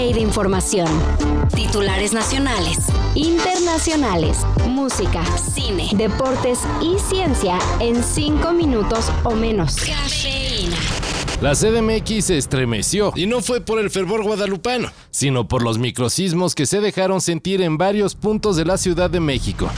De información. Titulares nacionales, internacionales, música, cine, deportes y ciencia en 5 minutos o menos. Cafeína. La CDMX se estremeció, y no fue por el fervor guadalupano, sino por los microsismos que se dejaron sentir en varios puntos de la Ciudad de México.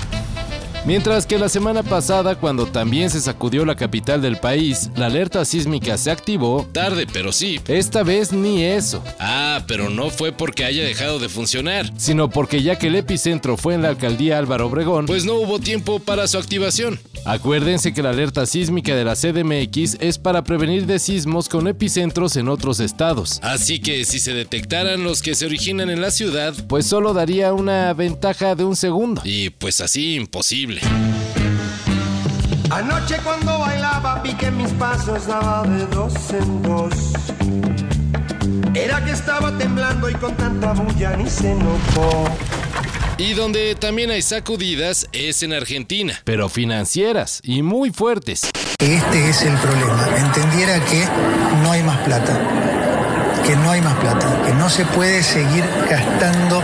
Mientras que la semana pasada, cuando también se sacudió la capital del país, la alerta sísmica se activó. Tarde, pero sí. Esta vez ni eso. Ah, pero no fue porque haya dejado de funcionar. Sino porque ya que el epicentro fue en la alcaldía Álvaro Obregón, pues no hubo tiempo para su activación. Acuérdense que la alerta sísmica de la CDMX es para prevenir de sismos con epicentros en otros estados. Así que si se detectaran los que se originan en la ciudad, pues solo daría una ventaja de un segundo. Y pues así imposible. Anoche cuando bailaba vi que mis pasos daba de dos en dos. Era que estaba temblando y con tanta bulla ni se notó. Y donde también hay sacudidas es en Argentina. Pero financieras y muy fuertes. Este es el problema. Entendiera que no hay más plata. Que no hay más plata. Que no se puede seguir gastando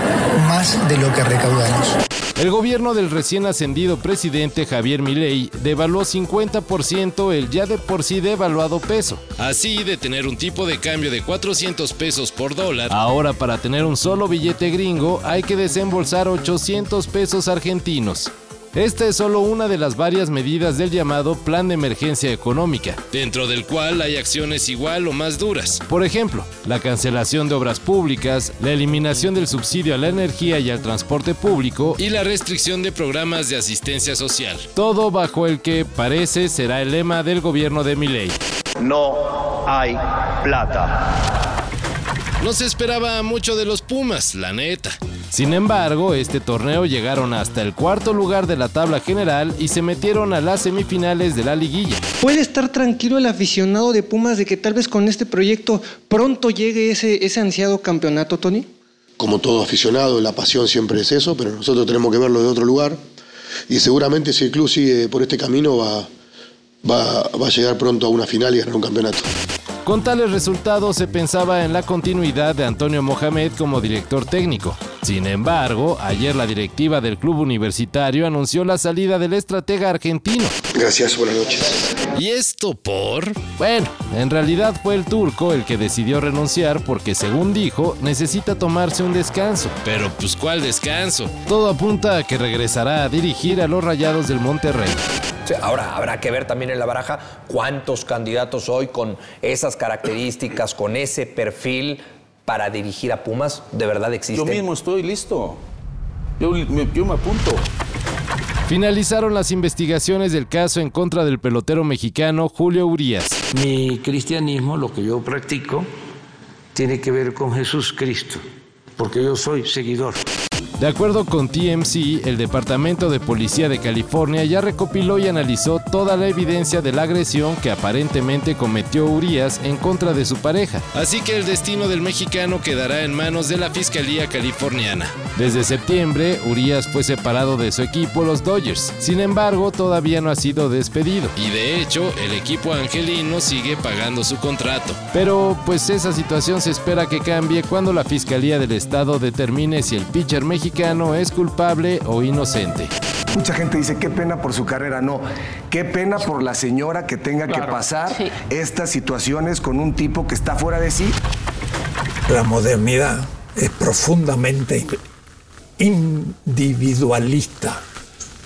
más de lo que recaudamos. El gobierno del recién ascendido presidente Javier Milei devaluó 50% el ya de por sí devaluado peso. Así, de tener un tipo de cambio de 400 pesos por dólar, ahora para tener un solo billete gringo hay que desembolsar 800 pesos argentinos. Esta es solo una de las varias medidas del llamado Plan de Emergencia Económica, dentro del cual hay acciones igual o más duras. Por ejemplo, la cancelación de obras públicas, la eliminación del subsidio a la energía y al transporte público y la restricción de programas de asistencia social. Todo bajo el que parece será el lema del gobierno de Milei. No hay plata. No se esperaba mucho de los Pumas, la neta. Sin embargo, este torneo llegaron hasta el cuarto lugar de la tabla general y se metieron a las semifinales de la liguilla. ¿Puede estar tranquilo el aficionado de Pumas de que tal vez con este proyecto pronto llegue ese, ese ansiado campeonato, Tony? Como todo aficionado, la pasión siempre es eso, pero nosotros tenemos que verlo de otro lugar. Y seguramente si el club sigue por este camino va, va, va a llegar pronto a una final y ganar un campeonato. Con tales resultados se pensaba en la continuidad de Antonio Mohamed como director técnico. Sin embargo, ayer la directiva del club universitario anunció la salida del estratega argentino. Gracias, buenas noches. ¿Y esto por? Bueno, en realidad fue el turco el que decidió renunciar porque, según dijo, necesita tomarse un descanso. Pero pues ¿cuál descanso? Todo apunta a que regresará a dirigir a los Rayados del Monterrey. Ahora habrá que ver también en la baraja cuántos candidatos hoy con esas características, con ese perfil para dirigir a Pumas, de verdad existen. Yo mismo estoy listo. Yo, yo me apunto. Finalizaron las investigaciones del caso en contra del pelotero mexicano Julio Urias. Mi cristianismo, lo que yo practico, tiene que ver con Jesús Cristo, porque yo soy seguidor. De acuerdo con TMC, el Departamento de Policía de California ya recopiló y analizó toda la evidencia de la agresión que aparentemente cometió Urias en contra de su pareja. Así que el destino del mexicano quedará en manos de la Fiscalía Californiana. Desde septiembre, Urias fue separado de su equipo, los Dodgers. Sin embargo, todavía no ha sido despedido. Y de hecho, el equipo angelino sigue pagando su contrato. Pero pues esa situación se espera que cambie cuando la Fiscalía del Estado determine si el pitcher mexicano es culpable o inocente. Mucha gente dice, qué pena por su carrera. No, qué pena por la señora que tenga que pasar estas situaciones con un tipo que está fuera de sí. La modernidad es profundamente individualista.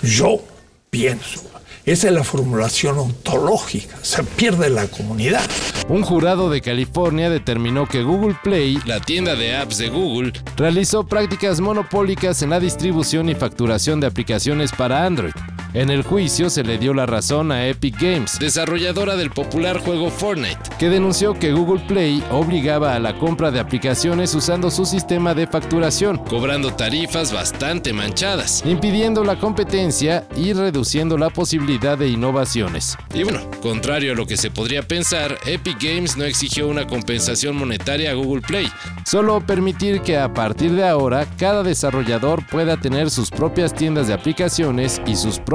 Yo pienso. Esa es la formulación ontológica. Se pierde la comunidad. Un jurado de California determinó que Google Play, la tienda de apps de Google, realizó prácticas monopólicas en la distribución y facturación de aplicaciones para Android. En el juicio se le dio la razón a Epic Games, desarrolladora del popular juego Fortnite, que denunció que Google Play obligaba a la compra de aplicaciones usando su sistema de facturación, cobrando tarifas bastante manchadas, impidiendo la competencia y reduciendo la posibilidad de innovaciones. Y bueno, contrario a lo que se podría pensar, Epic Games no exigió una compensación monetaria a Google Play, solo permitir que a partir de ahora cada desarrollador pueda tener sus propias tiendas de aplicaciones y sus